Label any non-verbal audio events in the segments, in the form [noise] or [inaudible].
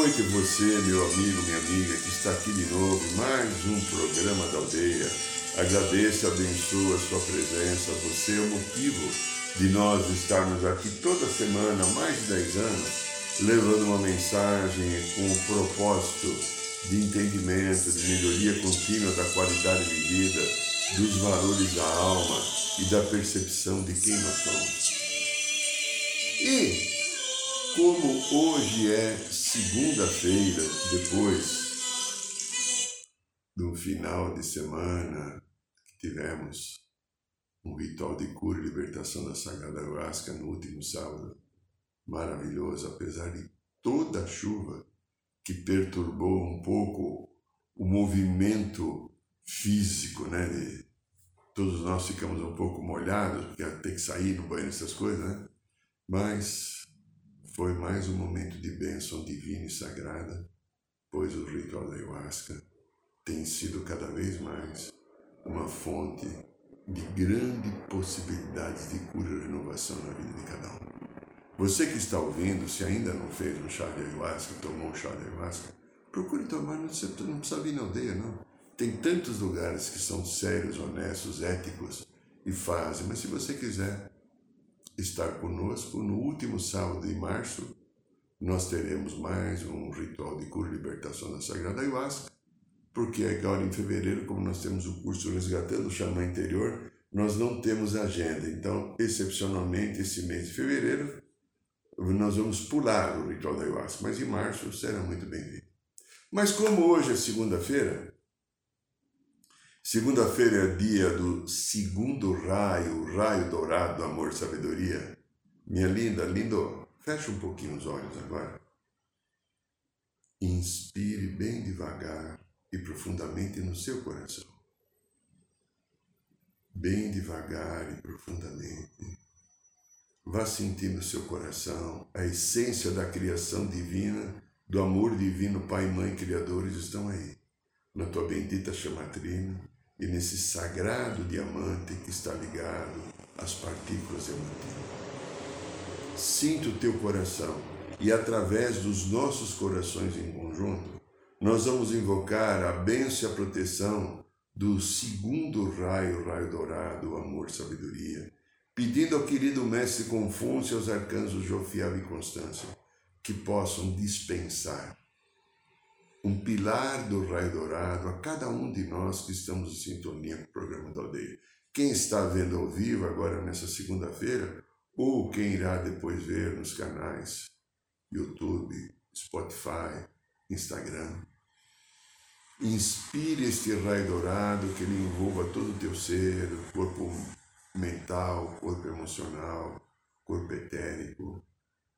Noite você, meu amigo, minha amiga, que está aqui de novo mais um programa da aldeia. Agradeço, abençoe a sua presença, você é o motivo de nós estarmos aqui toda semana, há mais de 10 anos, levando uma mensagem com o propósito de entendimento, de melhoria contínua da qualidade de vida, dos valores da alma e da percepção de quem nós somos. E como hoje é segunda-feira, depois do final de semana que tivemos um ritual de cura e libertação da Sagrada Ayahuasca no último sábado, maravilhoso, apesar de toda a chuva que perturbou um pouco o movimento físico, né, de, todos nós ficamos um pouco molhados, porque tem que sair no banho, essas coisas, né? Mas foi mais um momento de bênção divina e sagrada, pois o ritual da ayahuasca tem sido cada vez mais uma fonte de grandes possibilidades de cura e renovação na vida de cada um. Você que está ouvindo, se ainda não fez um chá de ayahuasca, tomou um chá de ayahuasca, procure tomar, não precisa vir na aldeia, não. Tem tantos lugares que são sérios, honestos, éticos e fazem, mas se você quiser estar conosco, no último sábado de março, nós teremos mais um ritual de cura e libertação da Sagrada Ayahuasca, porque agora em fevereiro, como nós temos o curso Resgatando o Xamã Interior, nós não temos agenda. Então, excepcionalmente, esse mês de fevereiro, nós vamos pular o ritual da Ayahuasca, mas em março será muito bem-vindo. Mas como hoje é segunda-feira, Segunda-feira é dia do segundo raio, raio dourado do amor sabedoria. Minha linda, lindo, fecha um pouquinho os olhos agora. Inspire bem devagar e profundamente no seu coração. Bem devagar e profundamente. Vá sentir no seu coração a essência da criação divina, do amor divino, Pai, Mãe, Criadores estão aí, na tua bendita chamatrina e nesse sagrado diamante que está ligado às partículas diamantinas. Sinta o teu coração e através dos nossos corações em conjunto, nós vamos invocar a bênção e a proteção do segundo raio, raio dourado, amor, sabedoria, pedindo ao querido mestre Confúcio e aos arcanjos Jofiel e Constância que possam dispensar um pilar do raio dourado a cada um de nós que estamos em sintonia com o programa da aldeia. Quem está vendo ao vivo agora nessa segunda-feira, ou quem irá depois ver nos canais YouTube, Spotify, Instagram. Inspire este raio dourado que ele envolva todo o teu ser, corpo mental, corpo emocional, corpo etérico,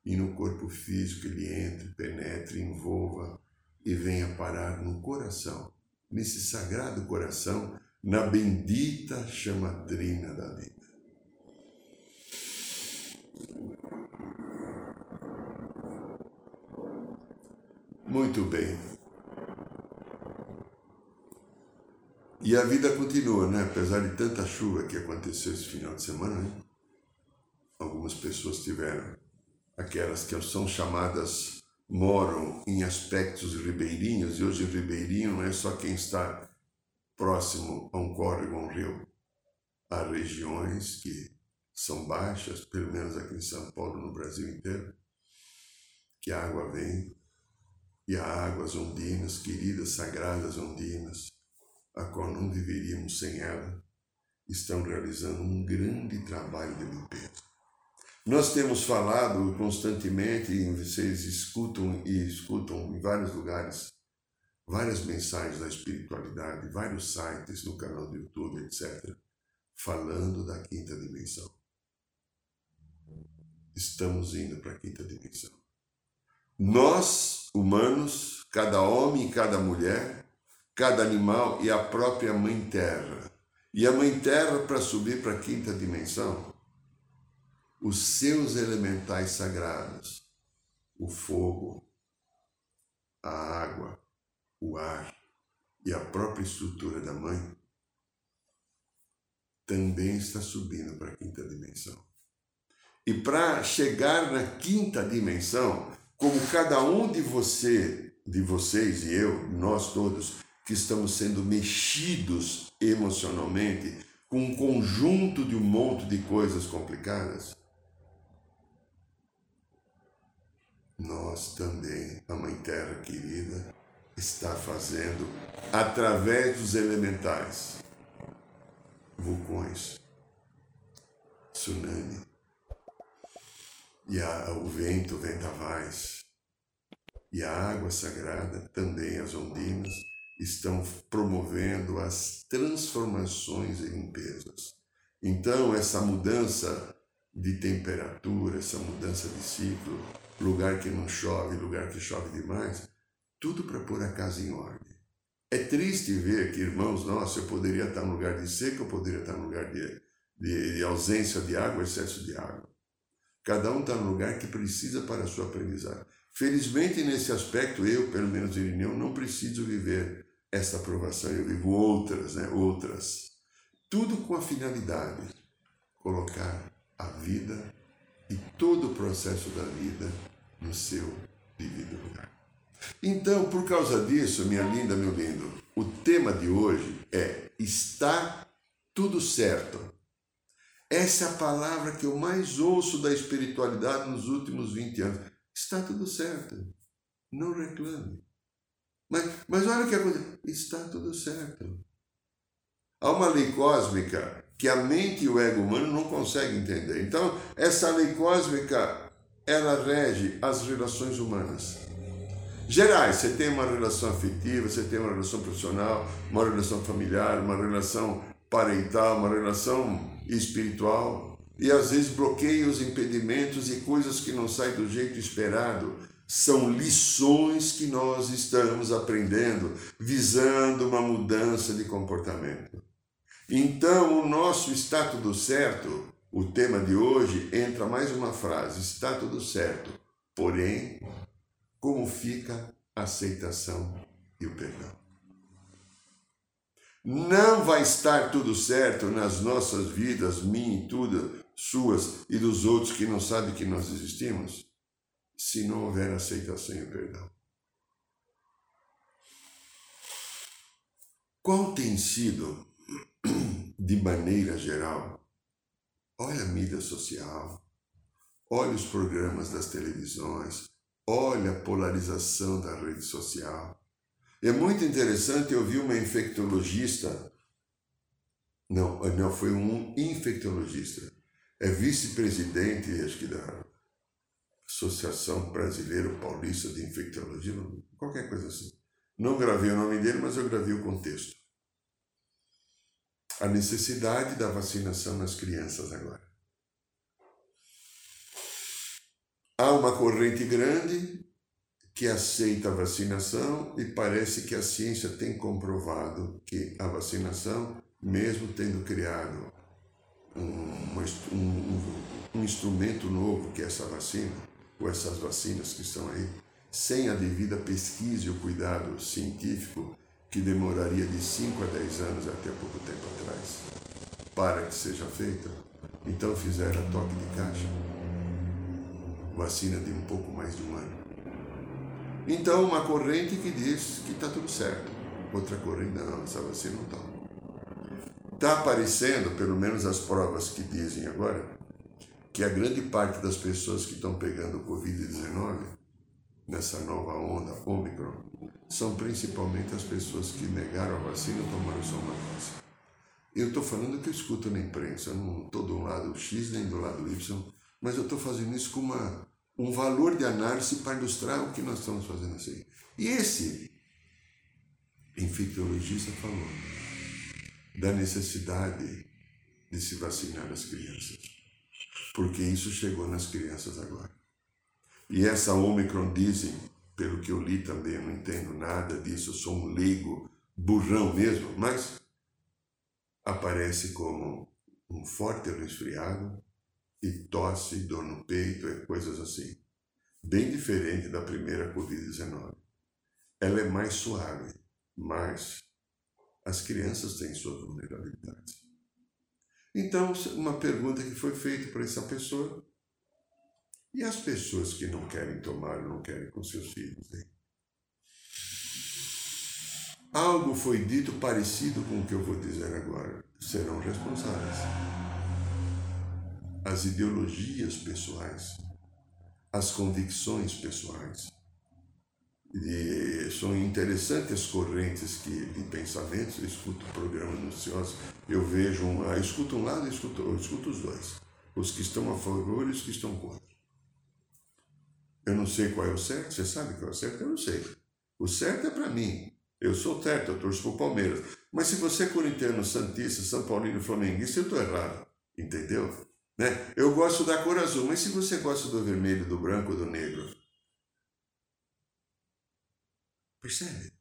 e no corpo físico ele entre, penetre, envolva e venha parar no coração, nesse sagrado coração, na bendita chamadrina da vida. Muito bem. E a vida continua, né? Apesar de tanta chuva que aconteceu esse final de semana, né? algumas pessoas tiveram aquelas que são chamadas moram em aspectos ribeirinhos, e hoje ribeirinho não é só quem está próximo a um córrego, a um rio. Há regiões que são baixas, pelo menos aqui em São Paulo, no Brasil inteiro, que a água vem e há águas ondinas, queridas, sagradas ondinas, a qual não viveríamos sem ela, estão realizando um grande trabalho de limpeza. Nós temos falado constantemente, e vocês escutam e escutam em vários lugares, várias mensagens da espiritualidade, vários sites no canal do YouTube, etc., falando da quinta dimensão. Estamos indo para a quinta dimensão. Nós, humanos, cada homem e cada mulher, cada animal e a própria Mãe Terra. E a Mãe Terra, para subir para a quinta dimensão, os seus elementais sagrados, o fogo, a água, o ar e a própria estrutura da mãe, também está subindo para a quinta dimensão. E para chegar na quinta dimensão, como cada um de você, de vocês e eu, nós todos, que estamos sendo mexidos emocionalmente com um conjunto de um monte de coisas complicadas, nós também, a Mãe Terra querida, está fazendo através dos elementais, vulcões, tsunami, e a, o vento, vendavais, e a água sagrada, também as ondinas, estão promovendo as transformações e limpezas. Então, essa mudança de temperatura, essa mudança de ciclo, lugar que não chove, lugar que chove demais, tudo para pôr a casa em ordem. É triste ver que, irmãos nossos, eu poderia estar no lugar de seca, eu poderia estar no lugar de, de, de ausência de água, excesso de água. Cada um está no lugar que precisa para a sua aprendizagem. Felizmente, nesse aspecto, eu, pelo menos Irineu, não preciso viver essa aprovação, eu vivo outras, né? outras. Tudo com a finalidade, colocar a vida e todo o processo da vida no seu devido lugar. Então, por causa disso, minha linda, meu lindo, o tema de hoje é está tudo certo. Essa é a palavra que eu mais ouço da espiritualidade nos últimos 20 anos. Está tudo certo. Não reclame. Mas, mas olha que coisa. Está tudo certo. Há uma lei cósmica que a mente e o ego humano não conseguem entender. Então, essa lei cósmica, ela rege as relações humanas. Gerais, você tem uma relação afetiva, você tem uma relação profissional, uma relação familiar, uma relação parental, uma relação espiritual. E às vezes bloqueios, impedimentos e coisas que não saem do jeito esperado são lições que nós estamos aprendendo, visando uma mudança de comportamento. Então, o nosso está tudo certo, o tema de hoje, entra mais uma frase: está tudo certo. Porém, como fica a aceitação e o perdão? Não vai estar tudo certo nas nossas vidas, minha e tudo, suas e dos outros que não sabem que nós existimos, se não houver aceitação e perdão. Qual tem sido [clears throat] de maneira geral, olha a mídia social, olha os programas das televisões, olha a polarização da rede social. É muito interessante, eu vi uma infectologista, não, não foi um infectologista, é vice-presidente, acho que da Associação Brasileira Paulista de Infectologia, qualquer coisa assim. Não gravei o nome dele, mas eu gravei o contexto a necessidade da vacinação nas crianças agora. Há uma corrente grande que aceita a vacinação e parece que a ciência tem comprovado que a vacinação, mesmo tendo criado um, um, um instrumento novo que é essa vacina, ou essas vacinas que estão aí, sem a devida pesquisa e o cuidado científico, que demoraria de 5 a 10 anos até pouco tempo atrás, para que seja feita, então fizeram a toque de caixa. Vacina de um pouco mais de um ano. Então, uma corrente que diz que está tudo certo. Outra corrente, não, essa vacina não está. Está aparecendo, pelo menos as provas que dizem agora, que a grande parte das pessoas que estão pegando o Covid-19 nessa nova onda Omicron são principalmente as pessoas que negaram a vacina ou tomaram só uma dose. Eu estou falando que eu escuto na imprensa, não estou do lado X nem do lado Y, mas eu estou fazendo isso com uma, um valor de análise para ilustrar o que nós estamos fazendo assim. E esse infectologista falou da necessidade de se vacinar as crianças, porque isso chegou nas crianças agora. E essa Omicron dizem, pelo que eu li também, eu não entendo nada disso, eu sou um leigo, burrão mesmo, mas aparece como um forte resfriado e tosse, dor no peito e coisas assim. Bem diferente da primeira Covid-19. Ela é mais suave, mas as crianças têm suas vulnerabilidades. Então, uma pergunta que foi feita para essa pessoa. E as pessoas que não querem tomar, não querem com seus filhos? Hein? Algo foi dito parecido com o que eu vou dizer agora. Serão responsáveis. As ideologias pessoais, as convicções pessoais, e são interessantes as correntes que, de pensamentos. Eu escuto programas noticiosos, eu vejo, um, escuto um lado, eu escuto, escuto os dois. Os que estão a favor e os que estão contra. Eu não sei qual é o certo, você sabe qual é o certo? Eu não sei. O certo é para mim. Eu sou certo, eu torço para o Palmeiras. Mas se você é corintiano, santista, São Paulino, flamenguista, eu estou errado. Entendeu? Né? Eu gosto da cor azul, mas se você gosta do vermelho, do branco, do negro, Percebe?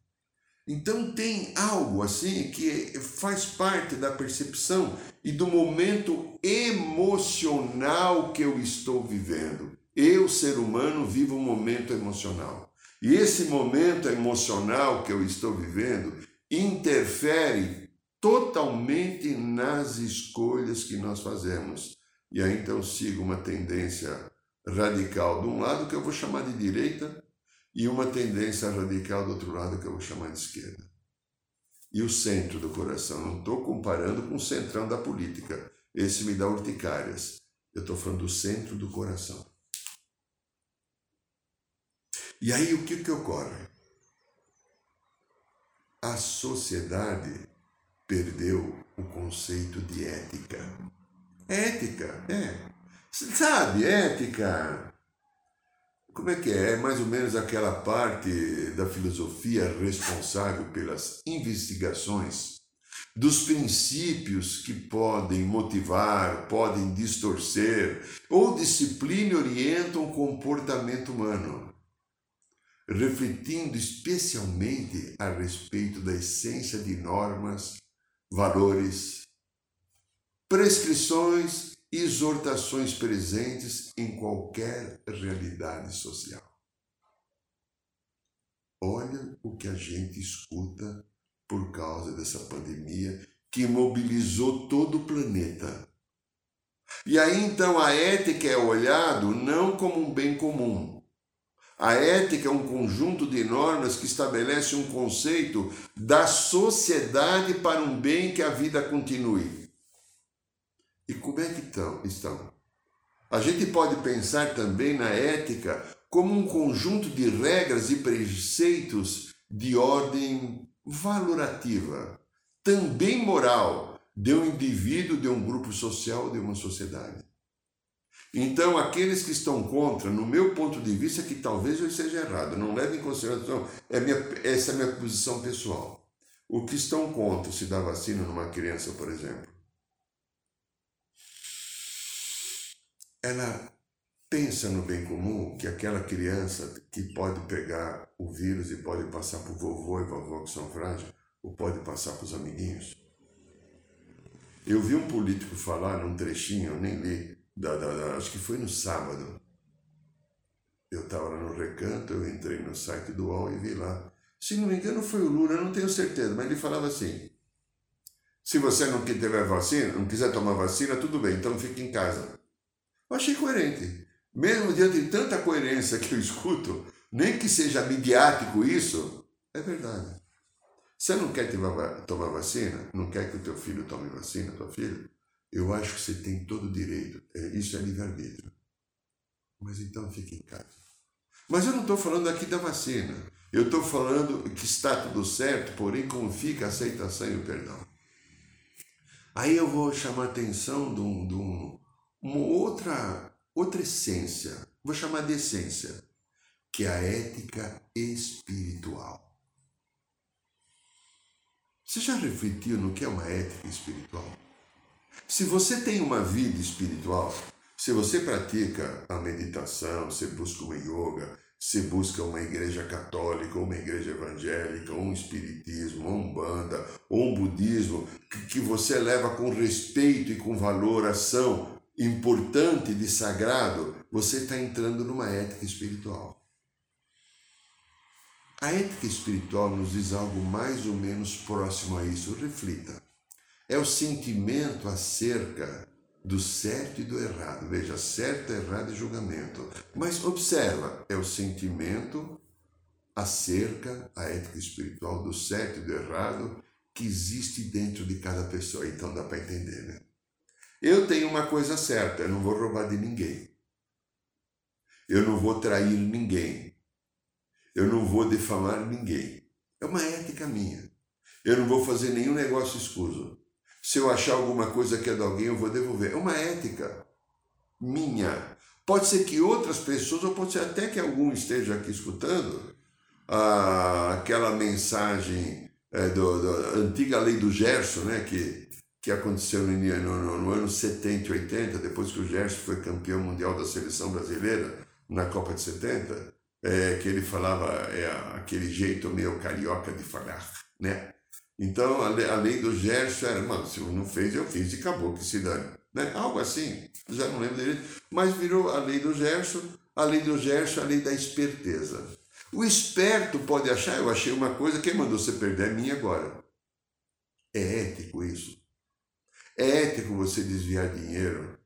Então tem algo assim que faz parte da percepção e do momento emocional que eu estou vivendo. Eu, ser humano, vivo um momento emocional. E esse momento emocional que eu estou vivendo interfere totalmente nas escolhas que nós fazemos. E aí então sigo uma tendência radical de um lado que eu vou chamar de direita e uma tendência radical do outro lado que eu vou chamar de esquerda. E o centro do coração, não estou comparando com o centrão da política, esse me dá urticárias. Eu estou falando do centro do coração. E aí o que, que ocorre? A sociedade perdeu o conceito de ética. Ética, é. Sabe, ética como é que é? É mais ou menos aquela parte da filosofia responsável pelas investigações dos princípios que podem motivar, podem distorcer ou disciplina orientam o comportamento humano, refletindo especialmente a respeito da essência de normas, valores, prescrições exortações presentes em qualquer realidade social. Olha o que a gente escuta por causa dessa pandemia que mobilizou todo o planeta. E aí então a ética é olhado não como um bem comum. A ética é um conjunto de normas que estabelece um conceito da sociedade para um bem que a vida continue. E como é que estão? A gente pode pensar também na ética como um conjunto de regras e preceitos de ordem valorativa, também moral, de um indivíduo, de um grupo social, de uma sociedade. Então, aqueles que estão contra, no meu ponto de vista, que talvez eu esteja errado, não leve em consideração, é minha, essa é a minha posição pessoal. O que estão contra se dá vacina numa criança, por exemplo, ela pensa no bem comum que aquela criança que pode pegar o vírus e pode passar para o vovô e vovó que são frágeis, ou pode passar para os amiguinhos. Eu vi um político falar num trechinho, eu nem li, da, da, da, acho que foi no sábado. Eu estava lá no recanto, eu entrei no site do UOL e vi lá. Se não me engano foi o Lula, eu não tenho certeza, mas ele falava assim, se você não tiver vacina, não quiser tomar vacina, tudo bem, então fique em casa. Eu achei coerente. Mesmo diante de tanta coerência que eu escuto, nem que seja midiático isso, é verdade. Você não quer tomar vacina? Não quer que o teu filho tome vacina, tua filha? Eu acho que você tem todo o direito. É, isso é livre-arbítrio. Mas então fique em casa. Mas eu não estou falando aqui da vacina. Eu estou falando que está tudo certo, porém como fica a aceitação e o perdão. Aí eu vou chamar a atenção de um, de um, uma outra, outra essência, vou chamar de essência, que é a ética espiritual. Você já refletiu no que é uma ética espiritual? Se você tem uma vida espiritual, se você pratica a meditação, você busca uma yoga, você busca uma igreja católica, uma igreja evangélica, um espiritismo, uma umbanda, ou um budismo, que você leva com respeito e com valoração importante de sagrado, você está entrando numa ética espiritual. A ética espiritual nos diz algo mais ou menos próximo a isso. Reflita. É o sentimento acerca do certo e do errado. Veja, certo, errado e julgamento. Mas observa, é o sentimento acerca a ética espiritual do certo e do errado que existe dentro de cada pessoa. Então dá para entender, né? Eu tenho uma coisa certa, eu não vou roubar de ninguém. Eu não vou trair ninguém. Eu não vou difamar ninguém. É uma ética minha. Eu não vou fazer nenhum negócio escuso. Se eu achar alguma coisa que é de alguém, eu vou devolver. É uma ética minha. Pode ser que outras pessoas, ou pode ser até que algum esteja aqui escutando, ah, aquela mensagem é, do, antiga lei do Gerson, né, que, que aconteceu no, no, no ano 70 e 80, depois que o Gerson foi campeão mundial da seleção brasileira na Copa de 70, é, que ele falava é, aquele jeito meio carioca de falar, né? Então, a lei, do Gerson era, mano, se não fez, eu fiz e acabou, que se dane. Né? Algo assim, já não lembro dele, mas virou a lei do Gerson, a lei do Gerson, a lei da esperteza. O esperto pode achar, eu achei uma coisa, quem mandou você perder é minha agora. É ético isso. É ético você desviar dinheiro,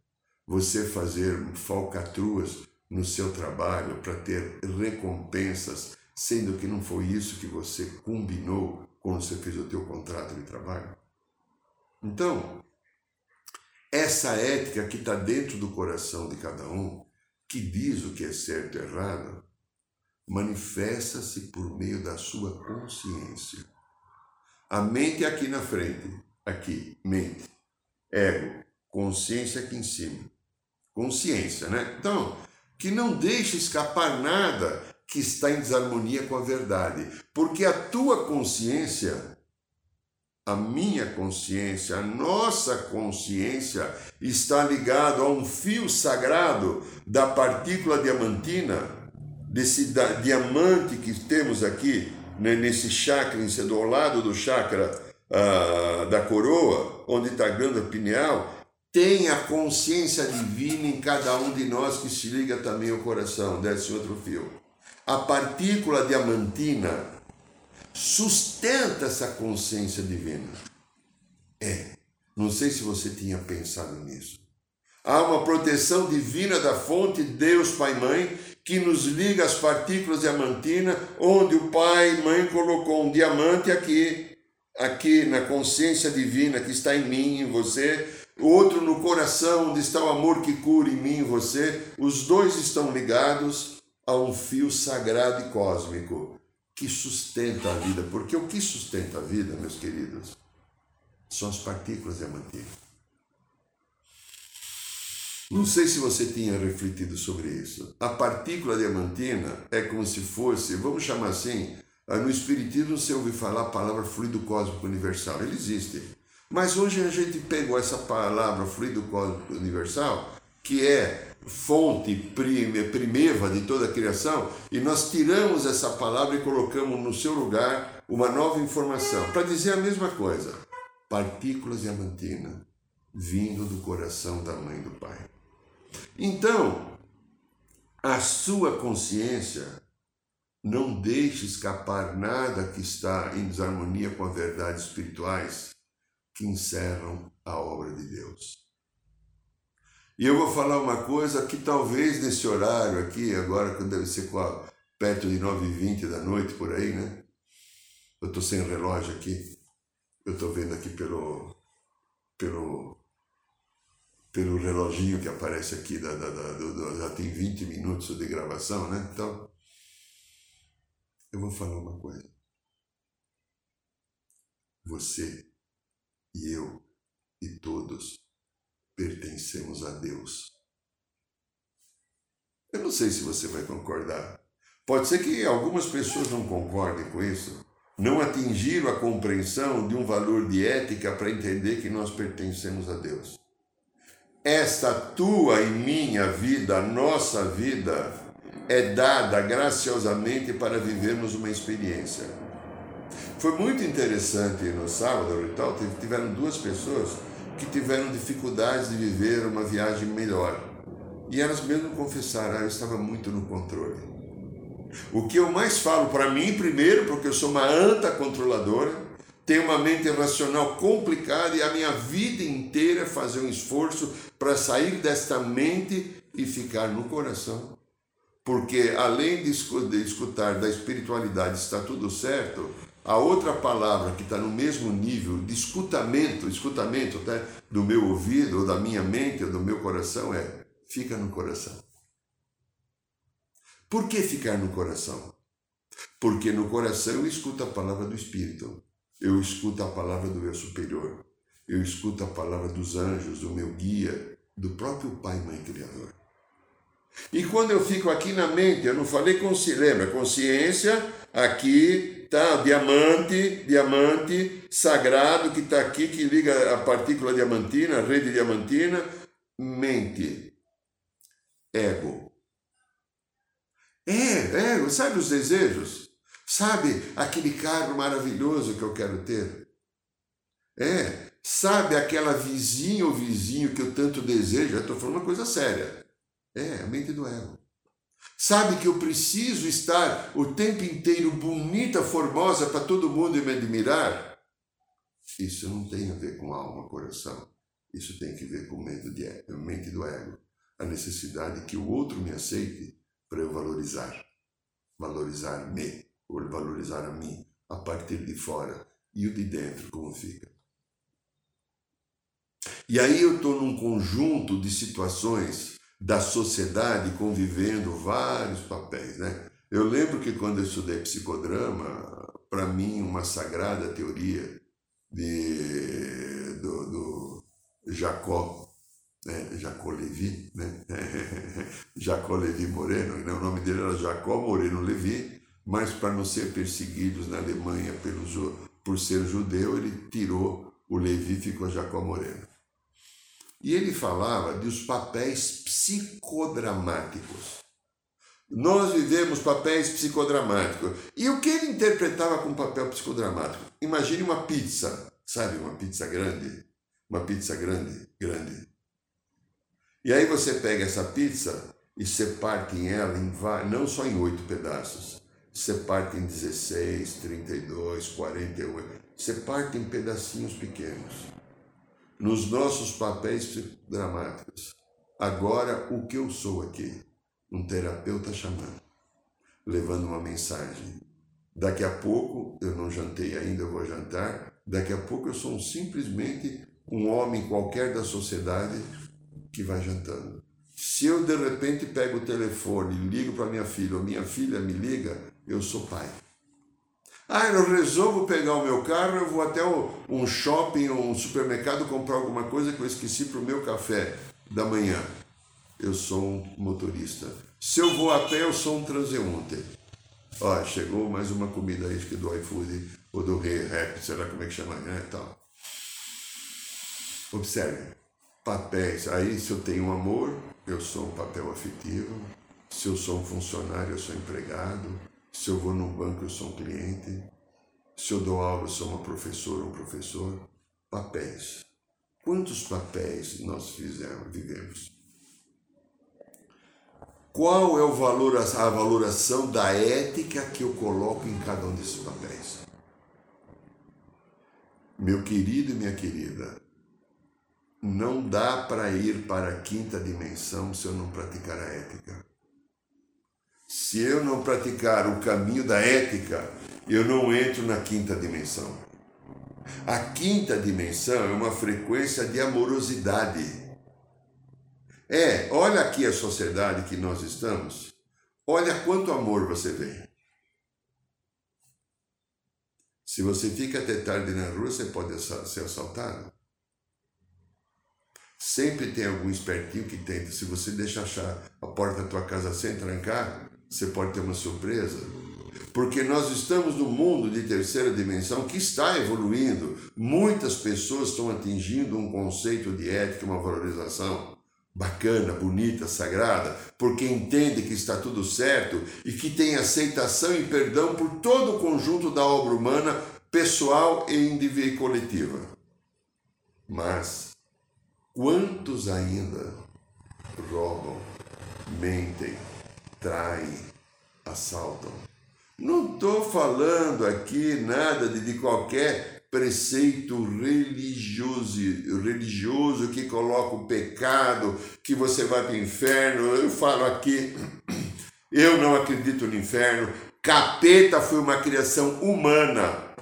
você fazer falcatruas no seu trabalho para ter recompensas, sendo que não foi isso que você combinou quando você fez o teu contrato de trabalho? Então, essa ética que está dentro do coração de cada um, que diz o que é certo e errado, manifesta-se por meio da sua consciência. A mente é aqui na frente, aqui, mente. Ego, consciência aqui em cima. Consciência, né? Então, que não deixe escapar nada que está em desarmonia com a verdade. Porque a tua consciência, a minha consciência, a nossa consciência está ligado a um fio sagrado da partícula diamantina, desse diamante que temos aqui, né, nesse chakra, ao lado do chakra uh, da coroa, onde está a glândula pineal, tem a consciência divina em cada um de nós que se liga também ao coração, desce outro fio. A partícula diamantina sustenta essa consciência divina. É, não sei se você tinha pensado nisso. Há uma proteção divina da fonte Deus Pai Mãe que nos liga às partículas diamantinas, onde o Pai Mãe colocou um diamante aqui, aqui na consciência divina que está em mim, em você, outro no coração, onde está o amor que cura em mim, em você. Os dois estão ligados a um fio sagrado e cósmico que sustenta a vida. Porque o que sustenta a vida, meus queridos, são as partículas diamantinas. Não sei se você tinha refletido sobre isso. A partícula diamantina é como se fosse, vamos chamar assim, ah, no Espiritismo você ouve falar a palavra fluido cósmico universal. Ele existe. Mas hoje a gente pegou essa palavra fluido cósmico universal, que é fonte primeva de toda a criação, e nós tiramos essa palavra e colocamos no seu lugar uma nova informação, para dizer a mesma coisa. Partículas diamantina vindo do coração da mãe do pai. Então, a sua consciência não deixe escapar nada que está em desarmonia com as verdades espirituais que encerram a obra de Deus. E eu vou falar uma coisa que talvez nesse horário aqui, agora quando deve ser perto de 9h20 da noite por aí, né? Eu estou sem relógio aqui. Eu estou vendo aqui pelo, pelo, pelo reloginho que aparece aqui, da, da, da do, já tem 20 minutos de gravação, né? Então, eu vou falar uma coisa. Você e eu e todos pertencemos a Deus. Eu não sei se você vai concordar. Pode ser que algumas pessoas não concordem com isso, não atingiram a compreensão de um valor de ética para entender que nós pertencemos a Deus. Esta tua e minha vida, nossa vida, é dada graciosamente para vivermos uma experiência. Foi muito interessante no sábado, então, tiveram duas pessoas que tiveram dificuldades de viver uma viagem melhor. E elas mesmo confessaram, ah, eu estava muito no controle. O que eu mais falo para mim, primeiro, porque eu sou uma anta controladora, tenho uma mente racional complicada e a minha vida inteira é fazer um esforço para sair desta mente e ficar no coração. Porque além de escutar da espiritualidade está tudo certo, a outra palavra que está no mesmo nível de escutamento, escutamento até do meu ouvido, ou da minha mente, ou do meu coração é fica no coração. Por que ficar no coração? Porque no coração eu escuto a palavra do Espírito, eu escuto a palavra do meu superior, eu escuto a palavra dos anjos, do meu guia, do próprio Pai Mãe Criador. E quando eu fico aqui na mente, eu não falei consciência, lembra? Consciência, aqui tá diamante, diamante sagrado que está aqui, que liga a partícula diamantina, a rede diamantina, mente, ego, é, é, sabe os desejos? Sabe aquele carro maravilhoso que eu quero ter? É, sabe aquela vizinha ou vizinho que eu tanto desejo? Eu estou falando uma coisa séria. É, a mente do ego. Sabe que eu preciso estar o tempo inteiro bonita, formosa para todo mundo me admirar? Isso não tem a ver com alma, coração. Isso tem que ver com mente, de, mente do ego. A necessidade que o outro me aceite para eu valorizar. Valorizar-me, ou valorizar a mim, a partir de fora. E o de dentro, como fica? E aí eu estou num conjunto de situações da sociedade convivendo vários papéis, né? Eu lembro que quando eu estudei psicodrama, para mim uma sagrada teoria de, do, do Jacó né, Jacó Levi, né? [laughs] Jacó Levi Moreno, né? o nome dele era Jacó Moreno Levi, mas para não ser perseguidos na Alemanha pelo, por ser judeu, ele tirou o Levi e ficou Jacó Moreno. E ele falava dos papéis psicodramáticos. Nós vivemos papéis psicodramáticos. E o que ele interpretava como papel psicodramático? Imagine uma pizza, sabe, uma pizza grande, uma pizza grande, grande. E aí você pega essa pizza e você parte em ela em, não só em oito pedaços, você parte em 16, 32, 48, você parte em pedacinhos pequenos. Nos nossos papéis dramáticos. Agora, o que eu sou aqui? Um terapeuta chamando, levando uma mensagem. Daqui a pouco, eu não jantei ainda, eu vou jantar. Daqui a pouco eu sou simplesmente um homem qualquer da sociedade que vai jantando. Se eu de repente pego o telefone ligo para minha filha, ou minha filha me liga, eu sou pai. Ah, eu resolvo pegar o meu carro, eu vou até um shopping um supermercado comprar alguma coisa que eu esqueci para o meu café da manhã. Eu sou um motorista. Se eu vou a pé, eu sou um transeunte. Ó, chegou mais uma comida aí, acho que do iFood ou do Rap, sei lá como é que chama, né? Tal. Observe papéis. Aí, se eu tenho amor, eu sou um papel afetivo. Se eu sou um funcionário, eu sou empregado. Se eu vou num banco, eu sou um cliente. Se eu dou aula, eu sou uma professora ou um professor. Papéis. Quantos papéis nós fizemos, vivemos? Qual é o valor, a valoração da ética que eu coloco em cada um desses papéis? Meu querido e minha querida, não dá para ir para a quinta dimensão se eu não praticar a ética. Se eu não praticar o caminho da ética, eu não entro na quinta dimensão. A quinta dimensão é uma frequência de amorosidade. É, olha aqui a sociedade que nós estamos. Olha quanto amor você vê. Se você fica até tarde na rua, você pode ser assaltado. Sempre tem algum espertinho que tenta. Se você deixar a porta da tua casa sem trancar, você pode ter uma surpresa. porque nós estamos no mundo de terceira dimensão que está evoluindo. Muitas pessoas estão atingindo um conceito de ética, uma valorização bacana, bonita, sagrada, porque entende que está tudo certo e que tem aceitação e perdão por todo o conjunto da obra humana, pessoal e individual e coletiva. Mas quantos ainda roubam, mentem, traem, assaltam? Não estou falando aqui nada de, de qualquer preceito religioso, religioso que coloca o pecado, que você vai para o inferno. Eu falo aqui, [clears throat] eu não acredito no inferno. Capeta foi uma criação humana.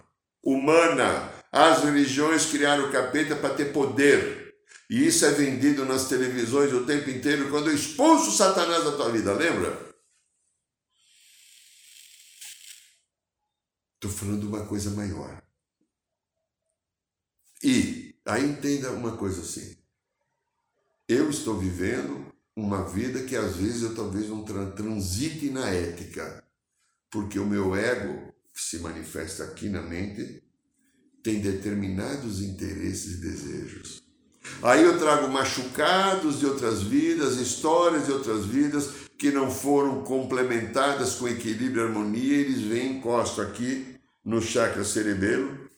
Humana. As religiões criaram o capeta para ter poder. E isso é vendido nas televisões o tempo inteiro quando eu expulso Satanás da tua vida, lembra? Estou falando de uma coisa maior. E aí entenda uma coisa assim. Eu estou vivendo uma vida que às vezes eu talvez não transite na ética, porque o meu ego, que se manifesta aqui na mente, tem determinados interesses e desejos. Aí eu trago machucados de outras vidas, histórias de outras vidas que não foram complementadas com equilíbrio e harmonia, eles vêm, encostam aqui no chakra cerebelo,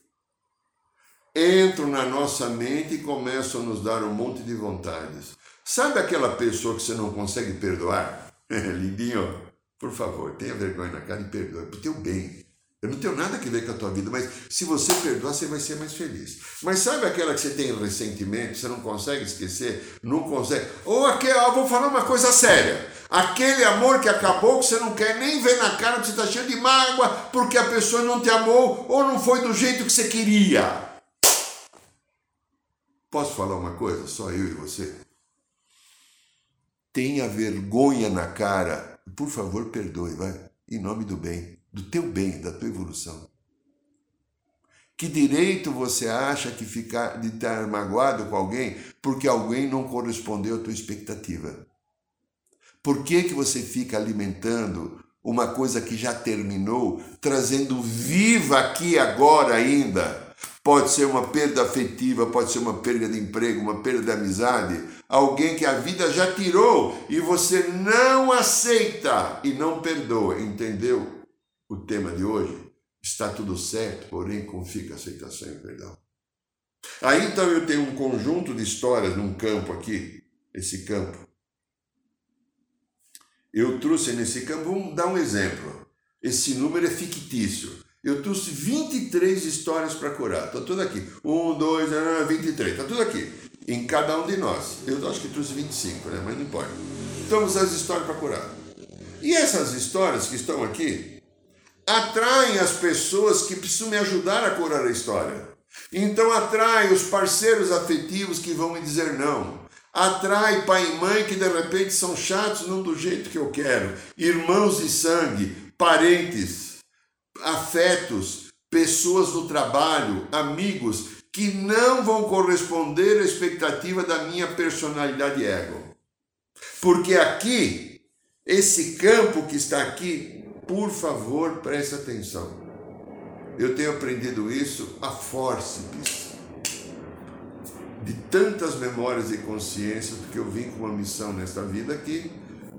entram na nossa mente e começam a nos dar um monte de vontades. Sabe aquela pessoa que você não consegue perdoar? [laughs] Lindinho, por favor, tenha vergonha na cara e perdoe, para o teu bem. Eu não tenho nada a ver com a tua vida, mas se você perdoar, você vai ser mais feliz. Mas sabe aquela que você tem ressentimento, você não consegue esquecer, não consegue. Ou aquela, vou falar uma coisa séria. Aquele amor que acabou, que você não quer nem ver na cara, que você está cheio de mágoa, porque a pessoa não te amou ou não foi do jeito que você queria. Posso falar uma coisa? Só eu e você? Tenha vergonha na cara. Por favor, perdoe, vai. Em nome do bem, do teu bem, da tua evolução. Que direito você acha que ficar de estar magoado com alguém porque alguém não correspondeu à tua expectativa? Por que, que você fica alimentando uma coisa que já terminou, trazendo viva aqui agora ainda? Pode ser uma perda afetiva, pode ser uma perda de emprego, uma perda de amizade, alguém que a vida já tirou e você não aceita e não perdoa. Entendeu o tema de hoje? Está tudo certo, porém com fica aceitação e perdão. Aí então eu tenho um conjunto de histórias num campo aqui, esse campo eu trouxe nesse campo, vamos dar um exemplo. Esse número é fictício. Eu trouxe 23 histórias para curar. Está tudo aqui. 1, 2, 23. Está tudo aqui. Em cada um de nós. Eu acho que trouxe 25, né? mas não importa. Então, as histórias para curar. E essas histórias que estão aqui atraem as pessoas que precisam me ajudar a curar a história. Então, atrai os parceiros afetivos que vão me dizer não atrai pai e mãe que de repente são chatos, não do jeito que eu quero, irmãos de sangue, parentes, afetos, pessoas do trabalho, amigos que não vão corresponder à expectativa da minha personalidade ego. Porque aqui, esse campo que está aqui, por favor, preste atenção. Eu tenho aprendido isso a fórceps de tantas memórias e consciências, porque eu vim com uma missão nesta vida aqui,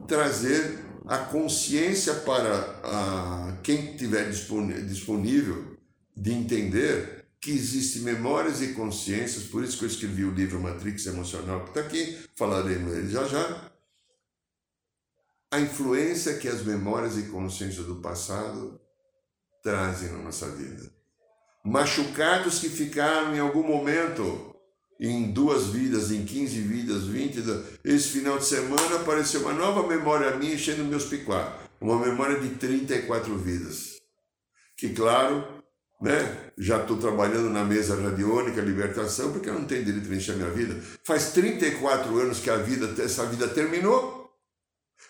trazer a consciência para a, quem tiver disponível de entender que existem memórias e consciências, por isso que eu escrevi o livro Matrix Emocional, que está aqui, falaremos ele já já. A influência que as memórias e consciências do passado trazem na nossa vida. Machucados que ficaram em algum momento em duas vidas, em 15 vidas, 20. Esse final de semana apareceu uma nova memória minha enchendo meus picuá. Uma memória de 34 vidas. Que, claro, né, já estou trabalhando na mesa radiônica, libertação, porque eu não tenho direito de encher minha vida. Faz 34 anos que a vida, essa vida terminou.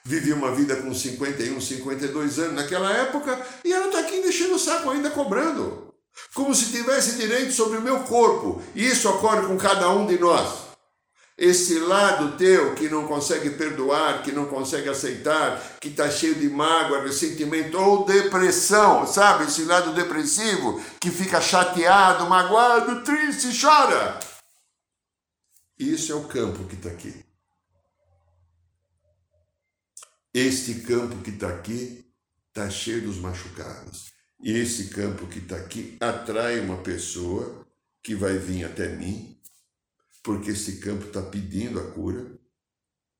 Vivi uma vida com 51, 52 anos naquela época e ela está aqui enchendo o saco ainda cobrando como se tivesse direito sobre o meu corpo. E isso ocorre com cada um de nós. Esse lado teu que não consegue perdoar, que não consegue aceitar, que está cheio de mágoa, ressentimento ou depressão, sabe? Esse lado depressivo que fica chateado, magoado, triste, chora. Isso é o campo que está aqui. Este campo que está aqui está cheio dos machucados. E esse campo que está aqui atrai uma pessoa que vai vir até mim porque esse campo está pedindo a cura.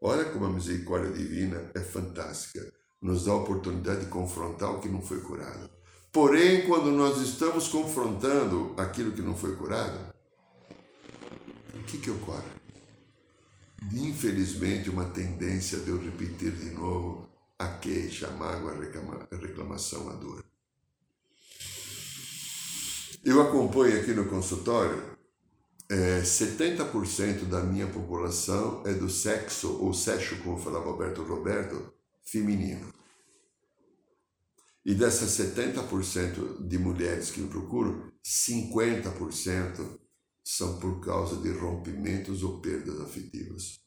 Olha como a misericórdia divina é fantástica. Nos dá a oportunidade de confrontar o que não foi curado. Porém, quando nós estamos confrontando aquilo que não foi curado, o que, que ocorre? Infelizmente, uma tendência de eu repetir de novo a queixa, a mágoa, a reclamação, a dor. Eu acompanho aqui no consultório é, 70% da minha população é do sexo, ou sexo, como falava Alberto Roberto, feminino. E dessas 70% de mulheres que me procuram, 50% são por causa de rompimentos ou perdas afetivas.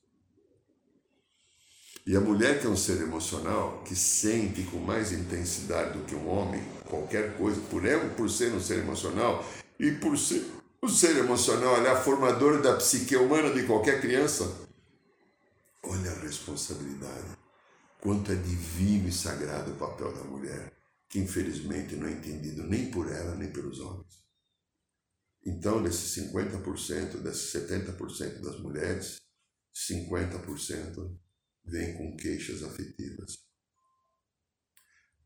E a mulher que é um ser emocional, que sente com mais intensidade do que um homem qualquer coisa, por, ela, por ser um ser emocional e por ser o ser emocional é a formadora da psique humana de qualquer criança. Olha a responsabilidade. Quanto é divino e sagrado o papel da mulher, que infelizmente não é entendido nem por ela nem pelos homens. Então, desses 50%, desses 70% das mulheres, 50% vêm com queixas afetivas.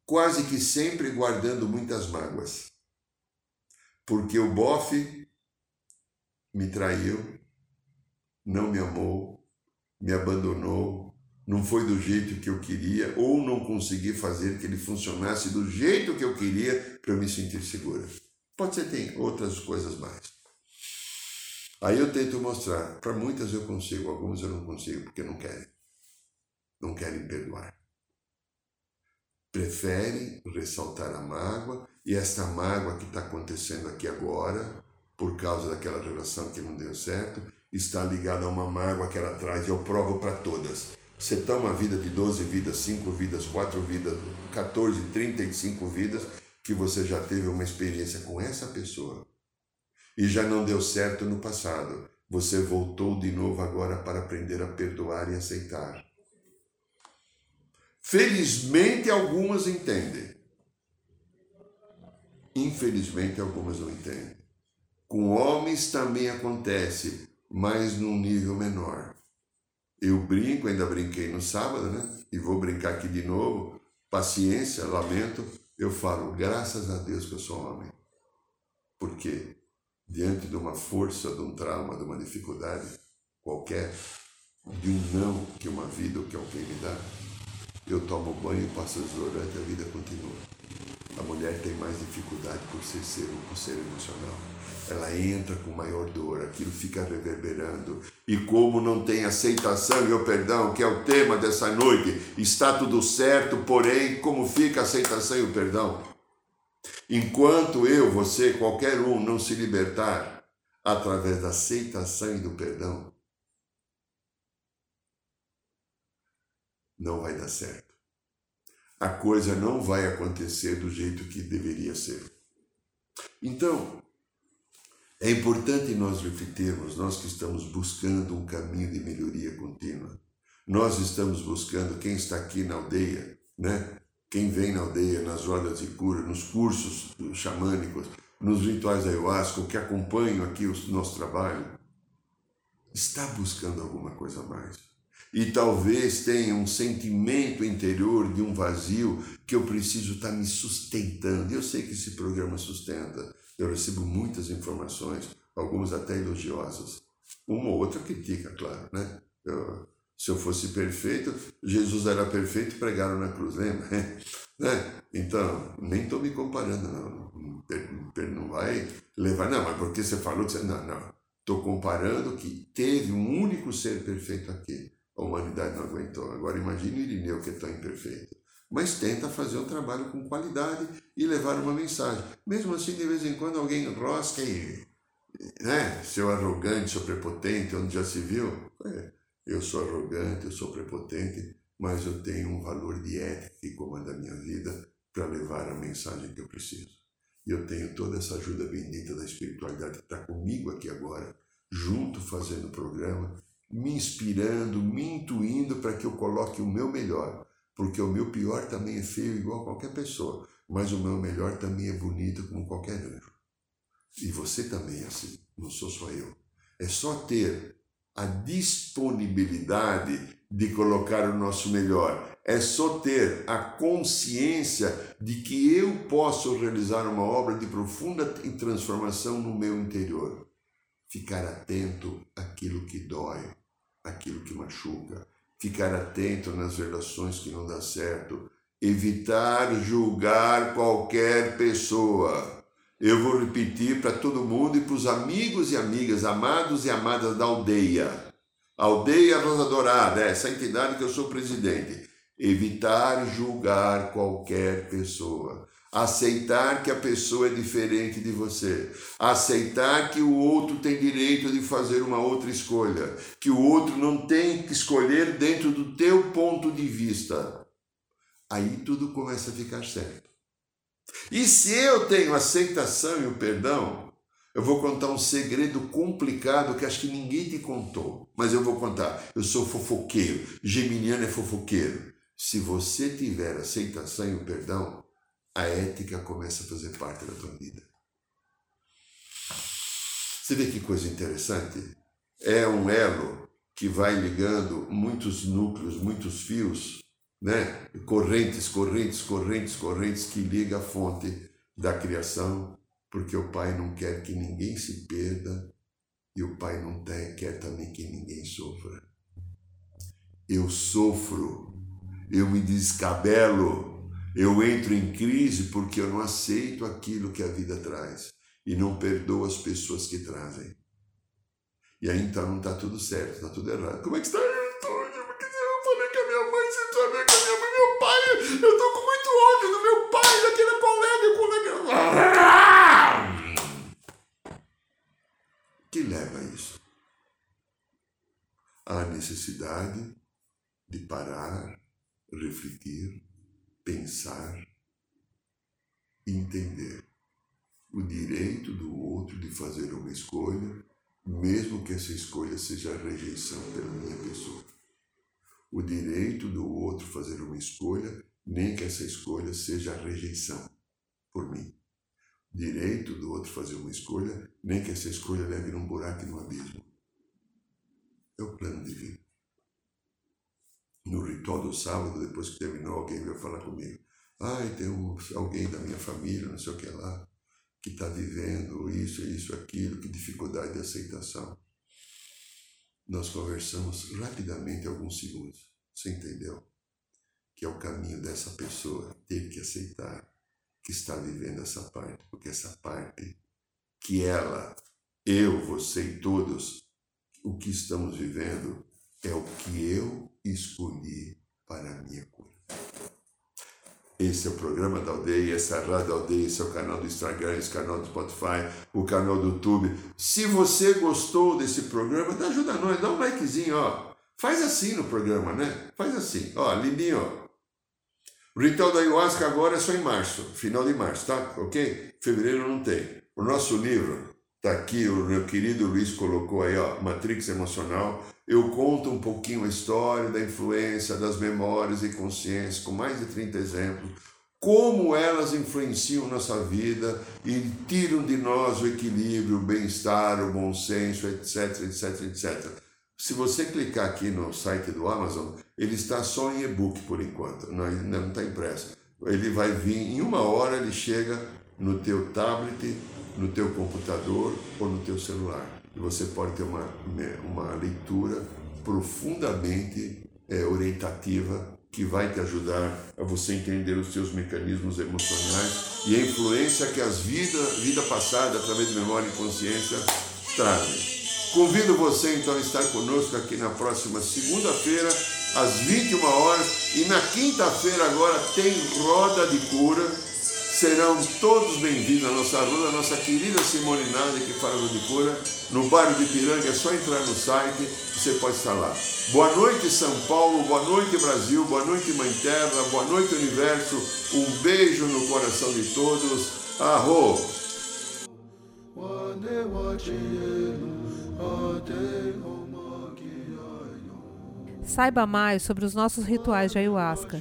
Quase que sempre guardando muitas mágoas. Porque o bofe me traiu, não me amou, me abandonou, não foi do jeito que eu queria ou não consegui fazer que ele funcionasse do jeito que eu queria para eu me sentir segura. Pode ser tem outras coisas mais. Aí eu tento mostrar, para muitas eu consigo, algumas eu não consigo porque não querem. Não querem perdoar. Preferem ressaltar a mágoa e esta mágoa que está acontecendo aqui agora por causa daquela relação que não deu certo, está ligada a uma mágoa que ela traz, eu provo para todas. Você está uma vida de 12 vidas, 5 vidas, 4 vidas, 14, 35 vidas, que você já teve uma experiência com essa pessoa e já não deu certo no passado. Você voltou de novo agora para aprender a perdoar e aceitar. Felizmente algumas entendem. Infelizmente algumas não entendem. Com homens também acontece, mas num nível menor. Eu brinco, ainda brinquei no sábado, né? E vou brincar aqui de novo. Paciência, lamento. Eu falo, graças a Deus que eu sou homem. Porque diante de uma força, de um trauma, de uma dificuldade qualquer, de um não que uma vida ou que alguém me dá, eu tomo banho, passo desodorante e a vida continua. A mulher tem mais dificuldade por ser ser, por ser emocional ela entra com maior dor, aquilo fica reverberando. E como não tem aceitação e o perdão, que é o tema dessa noite, está tudo certo, porém, como fica a aceitação e o perdão? Enquanto eu, você, qualquer um não se libertar através da aceitação e do perdão, não vai dar certo. A coisa não vai acontecer do jeito que deveria ser. Então, é importante nós refletirmos, nós que estamos buscando um caminho de melhoria contínua. Nós estamos buscando quem está aqui na aldeia, né? Quem vem na aldeia, nas rodas de cura, nos cursos xamânicos, nos rituais da ayahuasca, que acompanham aqui o nosso trabalho, está buscando alguma coisa mais. E talvez tenha um sentimento interior de um vazio que eu preciso estar me sustentando. Eu sei que esse programa sustenta, eu recebo muitas informações, algumas até elogiosas. Uma ou outra critica, claro, né? Eu, se eu fosse perfeito, Jesus era perfeito, pregaram na cruz, lembra? [laughs] né? Então, nem estou me comparando, não. Não vai levar, não, mas porque você falou que você. Não, não. Estou comparando que teve um único ser perfeito aqui. A humanidade não aguentou. Agora imagine o Irineu que é tão imperfeito mas tenta fazer um trabalho com qualidade e levar uma mensagem. Mesmo assim, de vez em quando alguém rosca e né? Seu arrogante, seu prepotente, onde já se viu? É, eu sou arrogante, eu sou prepotente, mas eu tenho um valor de ética que comanda a minha vida para levar a mensagem que eu preciso. E eu tenho toda essa ajuda bendita da espiritualidade que está comigo aqui agora, junto fazendo o programa, me inspirando, me intuindo para que eu coloque o meu melhor, porque o meu pior também é feio igual a qualquer pessoa, mas o meu melhor também é bonito como qualquer anjo. E você também é assim, não sou só eu. É só ter a disponibilidade de colocar o nosso melhor. É só ter a consciência de que eu posso realizar uma obra de profunda transformação no meu interior. Ficar atento àquilo que dói, aquilo que machuca, ficar atento nas relações que não dá certo, evitar julgar qualquer pessoa. Eu vou repetir para todo mundo e para os amigos e amigas, amados e amadas da aldeia. Aldeia Rosa Dourada, essa entidade que eu sou presidente. Evitar julgar qualquer pessoa aceitar que a pessoa é diferente de você, aceitar que o outro tem direito de fazer uma outra escolha, que o outro não tem que escolher dentro do teu ponto de vista. Aí tudo começa a ficar certo. E se eu tenho aceitação e o perdão, eu vou contar um segredo complicado que acho que ninguém te contou, mas eu vou contar. Eu sou fofoqueiro, geminiano é fofoqueiro. Se você tiver aceitação e o perdão, a ética começa a fazer parte da tua vida. Você vê que coisa interessante? É um elo que vai ligando muitos núcleos, muitos fios, né? correntes, correntes, correntes, correntes que liga a fonte da criação, porque o Pai não quer que ninguém se perda e o Pai não quer também que ninguém sofra. Eu sofro, eu me descabelo, eu entro em crise porque eu não aceito aquilo que a vida traz e não perdoo as pessoas que trazem. E aí então não está tudo certo, está tudo errado. Como é que está? Antônio? Porque eu falei que a minha mãe se falei com a minha mãe, meu pai, eu estou com muito ódio do meu pai, daquele colega, colega. Que leva a isso? A necessidade de parar, refletir, pensar entender o direito do outro de fazer uma escolha, mesmo que essa escolha seja a rejeição pela minha pessoa. O direito do outro fazer uma escolha, nem que essa escolha seja a rejeição por mim. O direito do outro fazer uma escolha, nem que essa escolha leve num buraco e num abismo. É o plano divino no ritual do sábado, depois que terminou, alguém veio falar comigo. Ai, tem um, alguém da minha família, não sei o que lá, que está vivendo isso, isso, aquilo, que dificuldade de aceitação. Nós conversamos rapidamente alguns segundos. Você entendeu? Que é o caminho dessa pessoa ter que aceitar que está vivendo essa parte, porque essa parte que ela, eu, você e todos, o que estamos vivendo é o que eu escolhi para a minha cura. Esse é o programa da aldeia, essa é Rádio da Aldeia, esse é o canal do Instagram, esse canal do Spotify, o canal do YouTube. Se você gostou desse programa, dá ajuda a nós, dá um likezinho, ó. Faz assim no programa, né? Faz assim, ó, lindinho, ó. O ritual da ayahuasca agora é só em março, final de março, tá? Ok? Fevereiro não tem. O nosso livro, tá aqui, o meu querido Luiz colocou aí, ó, Matrix Emocional, eu conto um pouquinho a história da influência das memórias e consciências, com mais de 30 exemplos, como elas influenciam nossa vida e tiram de nós o equilíbrio, o bem-estar, o bom senso, etc, etc, etc. Se você clicar aqui no site do Amazon, ele está só em e-book por enquanto, não, não está impresso. Ele vai vir, em uma hora ele chega no teu tablet, no teu computador ou no teu celular e você pode ter uma, né, uma leitura profundamente é, orientativa que vai te ajudar a você entender os seus mecanismos emocionais e a influência que as vidas, vida passada, através de memória e consciência, trazem. Convido você então a estar conosco aqui na próxima segunda-feira, às 21 horas, e na quinta-feira agora tem roda de cura serão todos bem-vindos à nossa rua, a nossa querida Simone Nadi, que do de cura, no bairro de Piranga, é só entrar no site, você pode estar lá. Boa noite, São Paulo, boa noite, Brasil, boa noite, Mãe Terra, boa noite, Universo, um beijo no coração de todos, arro! Saiba mais sobre os nossos rituais de ayahuasca,